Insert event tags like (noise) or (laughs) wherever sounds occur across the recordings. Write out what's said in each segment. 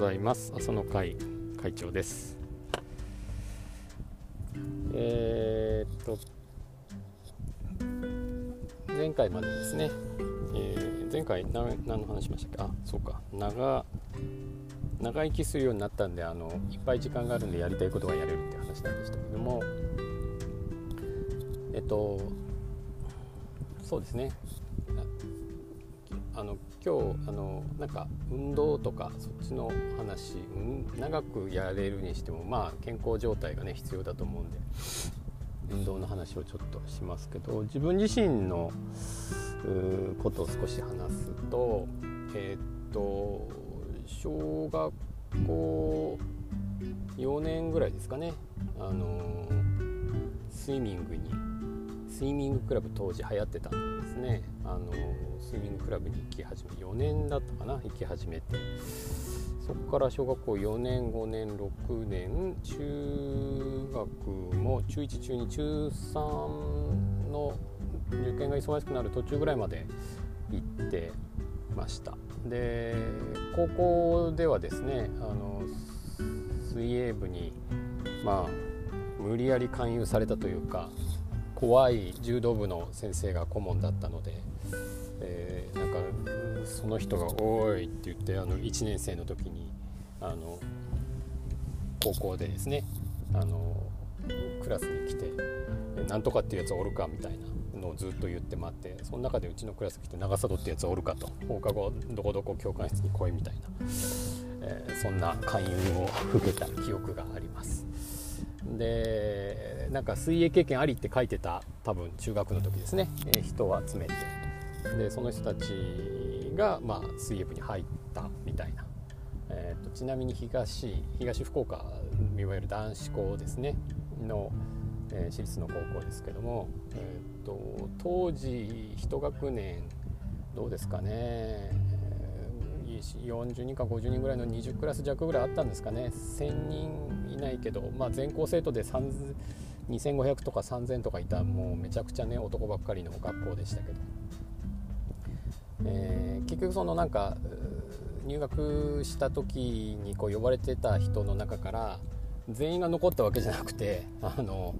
ざいます。朝の会会長です。えー、っと前回までですね、えー、前回何の話しましたっけ？あそうか。長長生きするようになったんであのいっぱい時間があるんでやりたいことがやれるって話なんでしたけども。えっとそうですね。今日あのなんか運動とかそっちの話、うん、長くやれるにしてもまあ健康状態がね必要だと思うんで運動の話をちょっとしますけど自分自身のことを少し話すとえー、っと小学校4年ぐらいですかね。あのスイミングにスイミングクラブ当時流行ってたんですね。あのスイミングクラブに行き始め4年だったかな行き始めて。そこから小学校4年5年6年中学も中1中2中3の受験が忙しくなる途中ぐらいまで行ってました。で高校ではですねあの水泳部にまあ無理やり勧誘されたというか怖い柔道部の先生が顧問だったので、えー、なんかその人が「おい!」って言ってあの1年生の時にあの高校でですねあのクラスに来て「なんとかっていうやつおるか」みたいなのをずっと言って待ってその中でうちのクラス来て「長里ってやつおるか」と「放課後どこどこ教官室に来い」みたいな、えー、そんな勧誘を受けた記憶があります。でなんか水泳経験ありって書いてた多分中学の時ですね、え、人を集めて。でその人たちが、まあ、水泳部に入ったみたいな、えーと、ちなみに東東福岡いわゆる男子校ですね。の、えー、私立の高校ですけども、えーと、当時1学年どうですかね。40人か50人ぐらいの20クラス弱ぐらいあったんですかね。1000人いないけど、まあ、全校生徒で2500とか3000とかいたもうめちゃくちゃね男ばっかりの学校でしたけど、えー、結局そのなんか入学した時にこう呼ばれてた人の中から全員が残ったわけじゃなくて (laughs) あの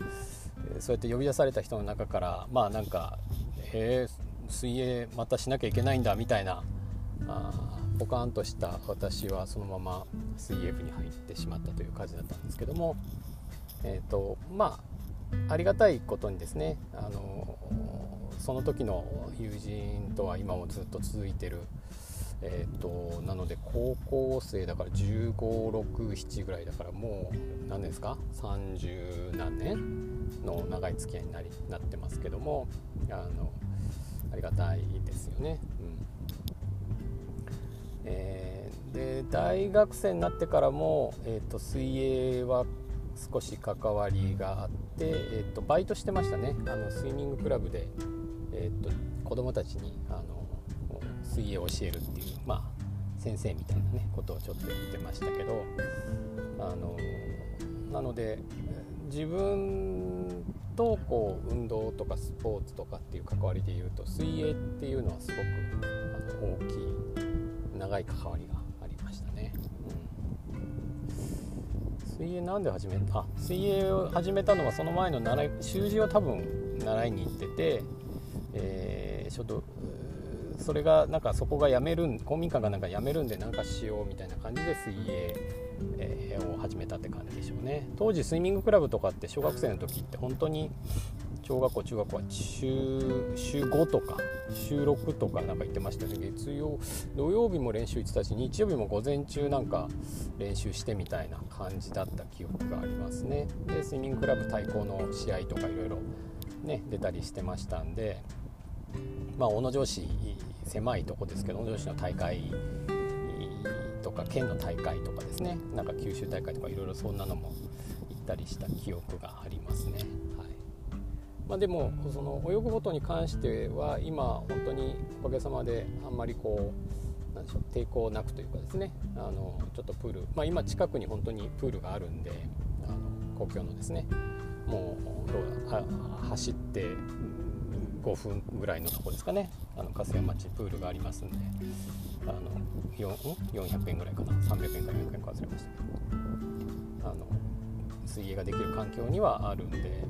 そうやって呼び出された人の中からまあなんか「へえ水泳またしなきゃいけないんだ」みたいなあポカーンとした私はそのまま水泳部に入ってしまったという感じだったんですけども、えーとまあ、ありがたいことにですねあのその時の友人とは今もずっと続いてる、えーと、なので高校生だから1567ぐらいだからもう何ですか？30何年の長い付き合いになりなってますけどもあのありがたいですよね。うんえー、で大学生になってからも、えーと、水泳は少し関わりがあって、えーと、バイトしてましたね。あのスイミングクラブで、えーと、子供たちにあの水泳を教えるっていう、まあ、先生みたいな、ね、ことをちょっと言ってましたけどあのなので自分とこう運動とかスポーツとかっていう関わりでいうと水泳っていうのはすごくあの大きい長い関わりがありましたね、うん、水泳なんで始めた？あ水泳を始めたのはその前の習い習字を多分習いに行ってて、えー、ちょっとそれがなんかそこがやめる公民館がなんかやめるんでなんかしようみたいな感じで水泳、えー、を始めたって感じでしょうね。当時スイミングクラブとかって小学生の時って本当に小学校中学校は週週5とか週6とかなんか行ってましたね。月曜土曜日も練習行ってたし日曜日も午前中なんか練習してみたいな感じだった記憶がありますね。でスイミングクラブ対抗の試合とかいろいろね出たりしてましたんで。まあ小野城市狭いとこですけど小野城市の大会とか県の大会とかですね。なんか九州大会とかいろいろそんなのも行ったりした記憶がありますね。まあ、でもその泳ぐことに関しては今本当におかげさまであんまりこうなんでしょう抵抗なくというかですね。あのちょっとプール、まあ、今近くに本当にプールがあるんであの公共のですね。もうどうだ走って5分ぐらいのとこですかね。あの粕屋町プールがありますんであの400円ぐらいかな。300円か400円か忘れました。けどあの水泳ができる環境にはあるんで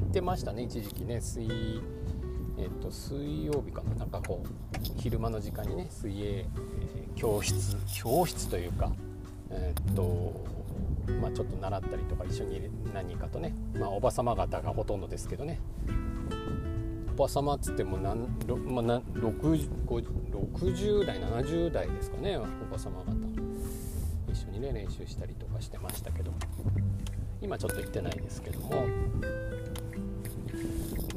行ってましたね一時期ね。水えっと、水曜日かな。なんかこう昼間の時間にね水泳、教室。教室というかえっとまあ、ちょっと習ったりとか一緒に何人かとね、まあ、おば様方がほとんどですけどね。おば様っつっても何、まあ、60, 60代70代ですかねおば様方。一緒にね練習したりとかしてましたけど。今ちょっと行ってないですけども。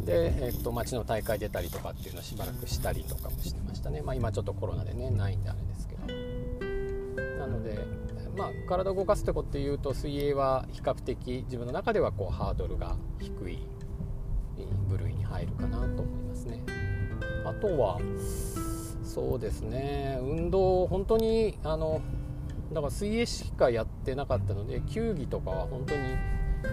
で、えっと、町の大会出たりとかっていうのをしばらくしたりとかもしてましたね、まあ、今ちょっとコロナでねないんであれですけど。なのでまあ、体を動かすってことでいうと水泳は比較的自分の中ではこうハードルが低い部類に入るかなと思いますね。あとはそうですね。運動本当にあのだから水泳しかやってなかったので球技とかは本当に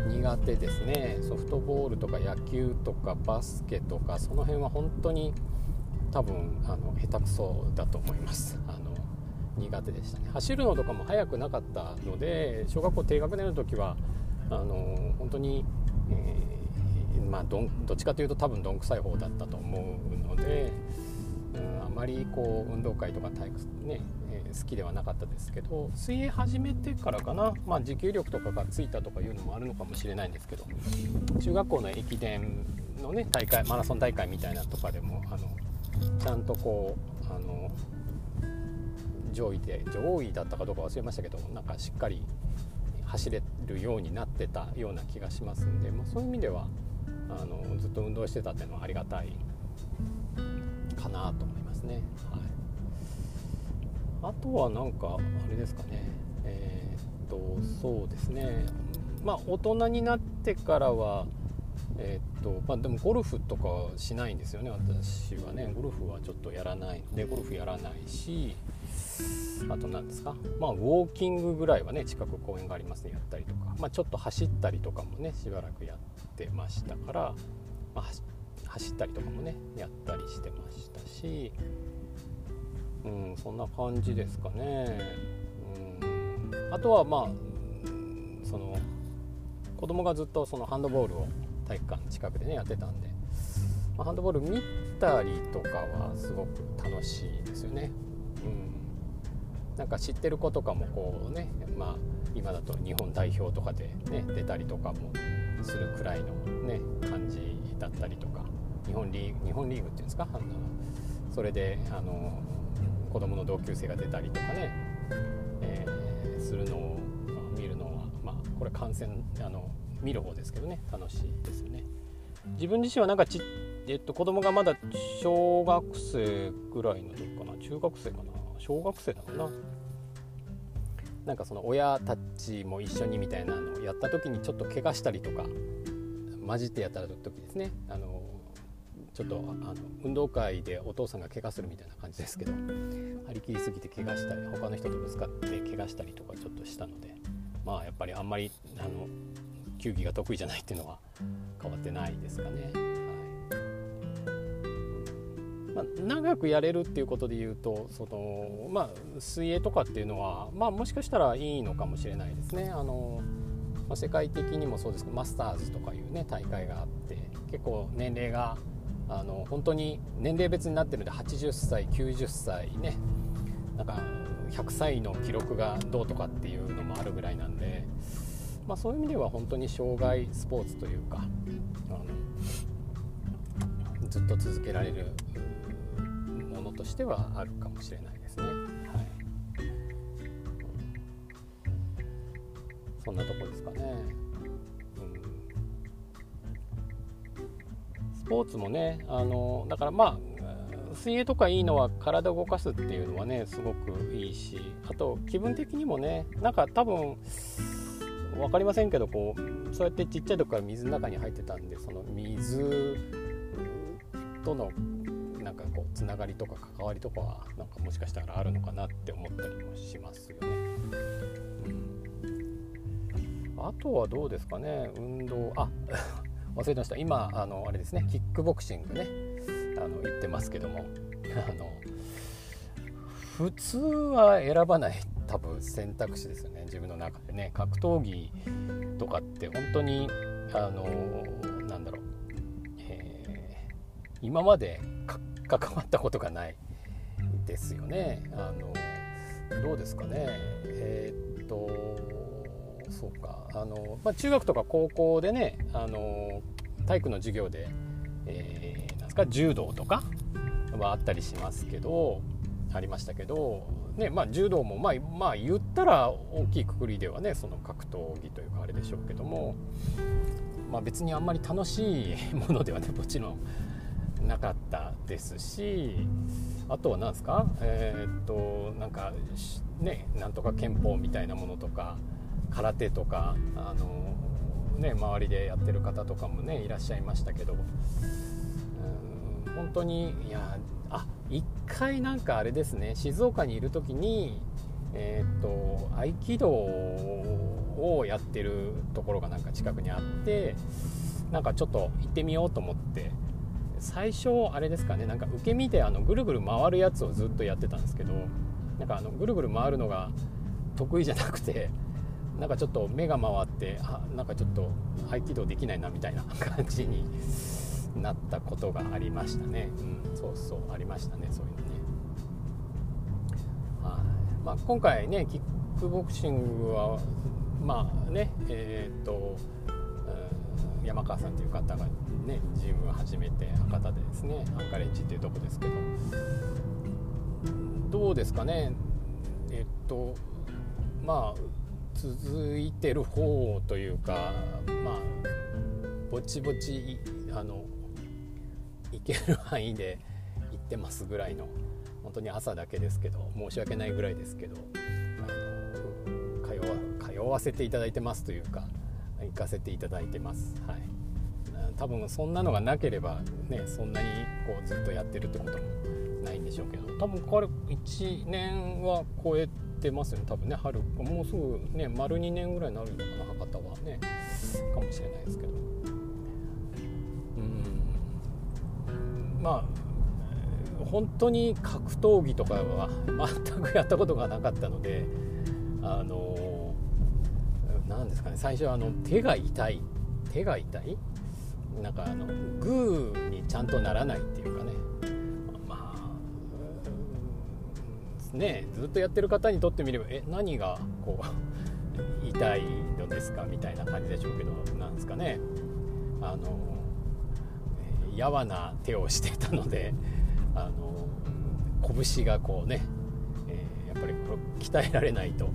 苦手ですね。ソフトボールとか野球とかバスケとかその辺は本当に多分あの下手くそだと思います。あの苦手でしたね。走るのとかも速くなかったので小学校低学年の時はあの本当に、えー、まあどどっちかというと多分どんくさい方だったと思うので、うん、あまりこう運動会とか体育ね、えー、好きではなかったですけど水泳始めてからかな、まあ、持久力とかがついたとかいうのもあるのかもしれないんですけど中学校の駅伝のね大会マラソン大会みたいなとかでもあのちゃんとこうあの上位で上位だったかどうか忘れましたけどなんかしっかり走れるようになってたような気がしますんで、まあ、そういう意味ではあのずっと運動してたっていうのはありがたいかなと思いますね。はい、あとはなんかあれですかね。えー、っとそうですね。まあ大人になってからはえー、っとまあ、でもゴルフとかしないんですよね私はね。ゴルフはちょっとやらない。のでゴルフやらないしあと何ですか。まあウォーキングぐらいはね近く公園がありますねやったりとか、まあ、ちょっと走ったりとかもねしばらくやってましたから、まあ、走ったりとかもねやったりしてましたしうんそんな感じですかね。うん。あとはまあその子供がずっとそのハンドボールを体育館近くでねやってたんで、まあ、ハンドボール見たりとかはすごく楽しいですよね。うん、なんか知ってる子とかもこうね、まあ、今だと日本代表とかで、ね、出たりとかもするくらいの、ね、感じだったりとか日本リーグ日本リーグっていうんですか？あのそれであの子供の同級生が出たりとかね、えー、するのを見るのは、まあ、これ観戦あの見る方ですけどね。楽しいですよね。自分自身はなんかち、えっと、子供がまだ小学生ぐらいの時かな？中学生かな？小学生だろうな。なんかその親たちも一緒にみたいなのをやった時にちょっと怪我したりとか混じってやった時ですね。あのちょっとあの運動会でお父さんが怪我するみたいな感じですけど張り切りすぎて怪我したり他の人とぶつかって怪我したりとかちょっとしたのでまあやっぱりあんまりあの球技が得意じゃないっていうのは変わってないですかね。まあ、長くやれるっていうことで言うとその、まあ、水泳とかっていうのは、まあ、もしかしたらいいのかもしれないですね。あのまあ、世界的にもそうですけどマスターズとかいうね大会があって結構年齢があの本当に年齢別になってるんで80歳90歳ねなんか100歳の記録がどうとかっていうのもあるぐらいなんでまあ、そういう意味では本当に障害スポーツというかあのずっと続けられるものとしてはあるかもしれないですね。はい、そんなとこですかね。ポーツもねあのだからまあ水泳とかいいのは体を動かすっていうのはねすごくいいしあと気分的にもねなんか多分分かりませんけどこうそうやってちっちゃい時から水の中に入ってたんでその水とのなんかこうつながりとか関わりとかはなんかもしかしたらあるのかなって思ったりもしますよね。うん、あとはどうですかね運動あ忘れてました。今あのあれですね。キックボクシングね。あの言ってますけども。(laughs) あの普通は選ばない多分選択肢ですよね。自分の中でね。格闘技とかって本当にあのなんだろう、えー、今まで関わったことがないですよね。あのどうですかね。えー、っとそうか。あの、まあ、中学とか高校でねあの体育の授業で、えー、なんすか柔道とかはあったりしますけどありましたけど、ねまあ、柔道も、まあ、まあ言ったら大きいくくりではねその格闘技というかあれでしょうけども、まあ、別にあんまり楽しいものではねもちろんなかったですしあとは何ですかえー、っとなんかねなんとか憲法みたいなものとか空手とかあのね周りでやってる方とかもねいらっしゃいましたけど本当にいやあ一回なんかあれですね静岡にいる時にえー、っと合気道をやってるところがなんか近くにあってなんかちょっと行ってみようと思って最初あれですかねなんか受け身であのぐるぐる回るやつをずっとやってたんですけどなんかあのぐるぐる回るのが得意じゃなくてなんかちょっと目が回ってあなんかちょっと合気道できないなみたいな (laughs) 感じになったことがありましたね、うん、そうそうありましたねそういうのね。はい、まあ、今回ねキックボクシングはまあねえー、っと山川さんという方がねジムを始めて博多でですねアンカレッジっていうとこですけど。どうですかね。えっとまあ続いてる方というかまあぼちぼちあの行ける範囲で行ってますぐらいの本当に朝だけですけど申し訳ないぐらいですけどあの通わ通わせていただいてますというか行かせていただいてます。はい多分そんなのがなければねそんなにこうずっとやってるってこともないんでしょうけど多分これ1年は超えてますよね多分ね春もうすぐね丸2年ぐらいになるのかな博多はねかもしれないですけど。うん。まあ本当に格闘技とかは全くやったことがなかったのであの何ですかね最初はあの手が痛い手が痛いなんかあのグーにちゃんとならないっていうかねまあねずっとやってる方にとってみればえ何がこう痛いのですかみたいな感じでしょうけどなんですかねあのやわな手をしてたので (laughs) あの拳がこうね、えー、やっぱりこれ鍛えられないと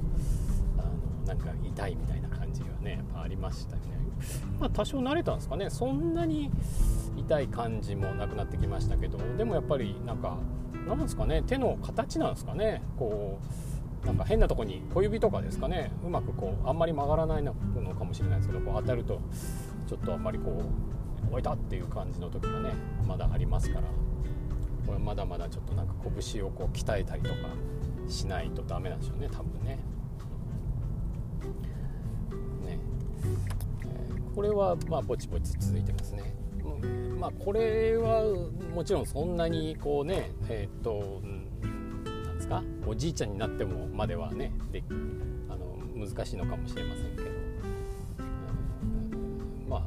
あのなんか痛いみたいな感じがねやっぱありましたよね。まあ、多少慣れたんですかね。そんなに痛い感じもなくなってきましたけどでもやっぱりなんかなんですかね。手の形なんですかね。こうなんか変なとこに小指とかですかね。うまくこうあんまり曲がらないのかもしれないですけどこう当たるとちょっとあんまりこう置いたっていう感じの時がねまだありますから。これまだまだちょっとなんか拳をこう鍛えたりとかしないとダメなんでしょうね。多分ね。これはまあぼちぼち続いてますね。まあ、これはもちろんそんなにこうねえっ、となんですか？おじいちゃんになってもまではねであの難しいのかもしれませんけど、うん、まあ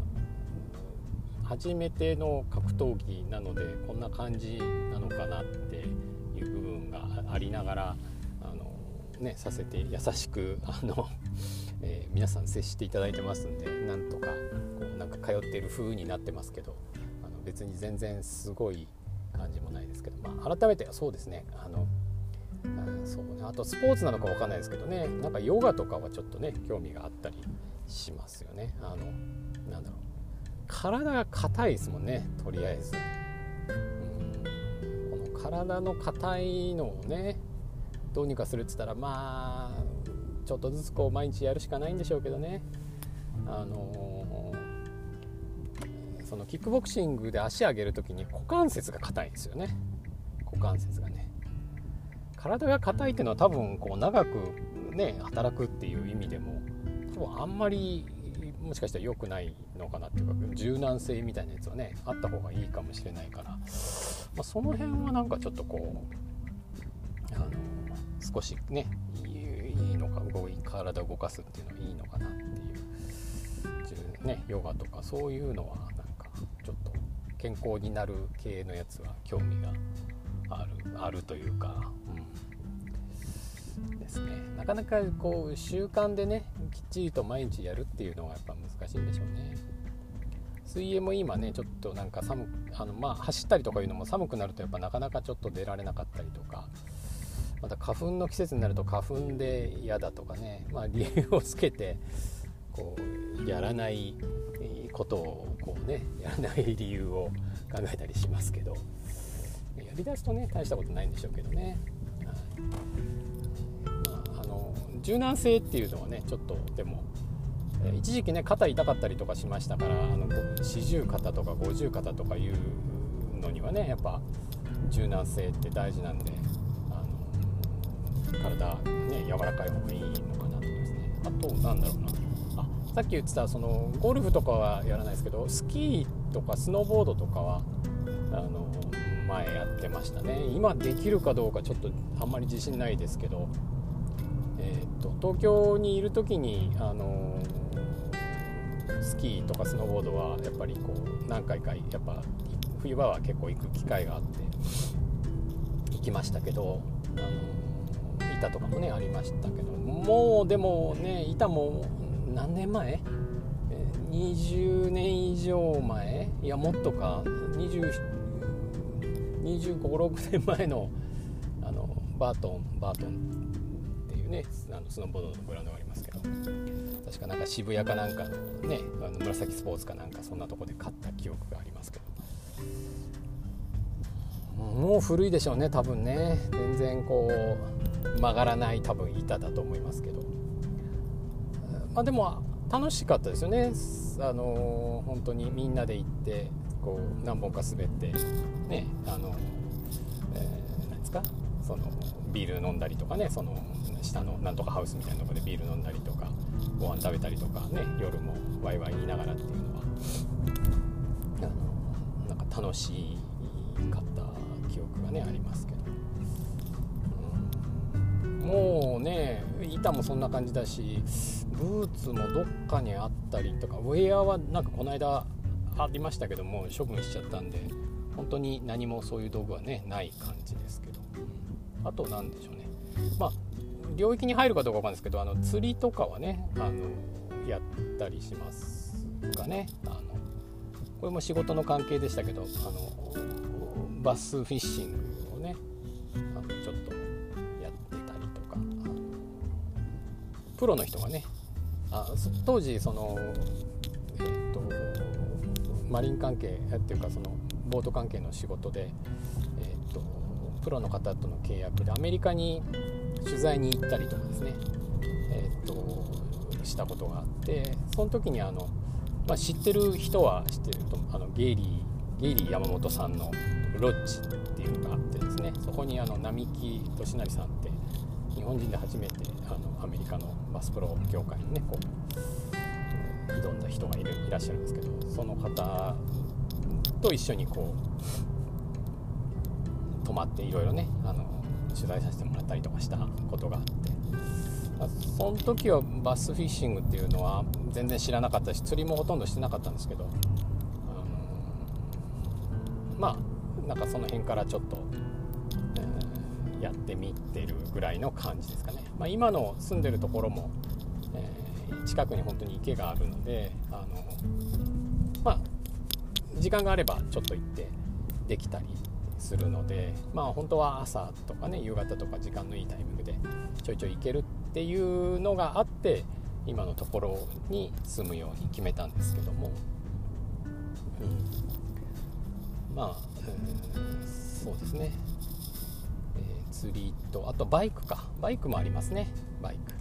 初めての格闘技なのでこんな感じなのかなっていう部分がありながらあの、ね、させて優しくあの (laughs) えー、皆さん接していただいてますんで。通っている風になってますけどあの別に全然すごい感じもないですけど、まあ、改めてそうですね。あのあそうね。あとスポーツなのか分かんないですけどね。なんかヨガとかはちょっとね興味があったりしますよね。あのなんだろう。体が硬いですもんねとりあえず。この体の硬いのをねどうにかするっつったらまあちょっとずつこう毎日やるしかないんでしょうけどね。あの、そのキックボクシングで足上げる時に股関節が硬いんですよね。股関節がね。体が硬いっていうのは多分こう長くね働くっていう意味でも多分あんまりもしかしたら良くないのかなっていうか柔軟性みたいなやつはねあった方がいいかもしれないから、まあ、その辺はなんかちょっとこうあの少しねいいのか動い体を動かすっていうのはいいのかなっていうねヨガとかそういうのは健康になる系のやつは興味があるあるというか、うん、ですね。なかなかこう習慣でねきっちりと毎日やるっていうのがやっぱ難しいんでしょうね。水泳も今ねちょっとなんか寒あのまあ走ったりとかいうのも寒くなるとやっぱなかなかちょっと出られなかったりとかまた花粉の季節になると花粉で嫌だとかね、まあ、理由をつけてこうやらないことをこうねやらない理由を考えたりしますけどやりだすとね大したことないんでしょうけどね、はい。まあ、あの柔軟性っていうのはねちょっとでも一時期ね肩痛かったりとかしましたからあの四十肩とか五十肩とかいうのにはねやっぱ柔軟性って大事なんであの体ね柔らかい方がいいのかなと思いますね。あとなんだろうな。さっき言ってたそのゴルフとかはやらないですけどスキーとかスノーボードとかはあの前やってましたね。今できるかどうかちょっとあんまり自信ないですけど、えーと、東京にいる時にあのスキーとかスノーボードはやっぱりこう何回かやっぱ冬場は結構行く機会があって行きましたけどあの板とかもねありましたけどもうでもね板も何年前？20年以上前？いやもっとか。2526年前のあのバートンバートンっていうねあのスノーボードのブランドがありますけど。確かなんか渋谷かなんかのねあの紫スポーツかなんかそんなとこで買った記憶がありますけど。もう古いでしょうね多分ね。全然こう曲がらない多分板だと思いますけど。まあ、でも楽しかったですよね、あの本当にみんなで行ってこう何本か滑ってねあの、えー、なんですか？そのビール飲んだりとかねその下のなんとかハウスみたいなとこでビール飲んだりとかご飯食べたりとかね夜もワイワイ言いながらっていうのはあのなんか楽しかった記憶がねありますけど。もうね板もそんな感じだしブーツもどっかにあったりとかウェアはなんかこの間ありましたけども処分しちゃったんで本当に何もそういう道具はねない感じですけど。あと何でしょうね。まあ領域に入るかどうかわかんないですけどあの釣りとかはねあのやったりしますかね。あのこれも仕事の関係でしたけどあのバスフィッシングプロの人がねあ当時そのえっ、とマリン関係っていうかそのボート関係の仕事で、えっとプロの方との契約でアメリカに取材に行ったりとかですね、えっとしたことがあってその時にあの、まあ、知ってる人は知ってるとあのゲイリーゲイリー山本さんのロッジっていうのがあってですねそこにあの並木俊成さんって日本人で初めてあのアメリカのバスプロ業界にねこう挑んだ人がいるいらっしゃるんですけどその方と一緒にこう泊まっていろいろねあの取材させてもらったりとかしたことがあってその時はバスフィッシングっていうのは全然知らなかったし釣りもほとんどしてなかったんですけど、あのまあなんかその辺からちょっとってみてるぐらいの感じですかね、まあ、今の住んでるところも、えー、近くに本当に池があるのであのまあ時間があればちょっと行ってできたりするのでまあ本当は朝とかね夕方とか時間のいいタイミングでちょいちょい行けるっていうのがあって今のところに住むように決めたんですけども、うん、まあ、うん、そうですね。釣りとあとバイクか。バイクもありますね。バイク。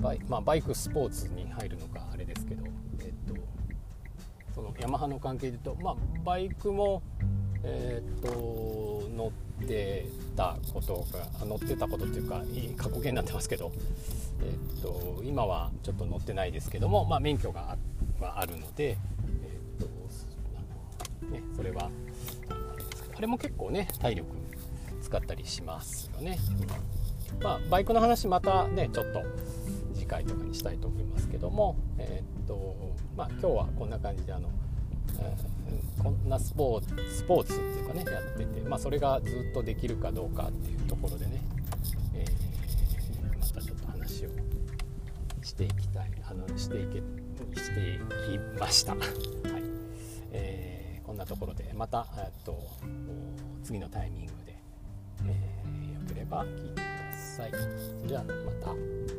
バイ,、まあ、バイクスポーツに入るのかあれですけど、えっと、そのヤマハの関係で言うと、まあ、バイクも、えっと乗ってたことが乗ってたことっていうかいい過去形になってますけど、えっと、今はちょっと乗ってないですけども、まあ、免許があるので、えっとね、それはあれも結構ね体力使ったりしますよね。まあ、バイクの話またねちょっと次回とかにしたいと思いますけども、えー、っとまあ、今日はこんな感じであの、えー、こんなスポーツスポーツっていうかねやってて、まあ、それがずっとできるかどうかっていうところでね、えー、またちょっと話をしていきたいあのしていけしていきました。はいえー、こんなところでまた、えっと、次のタイミングで、えー、よければ聞いてください。それではまた。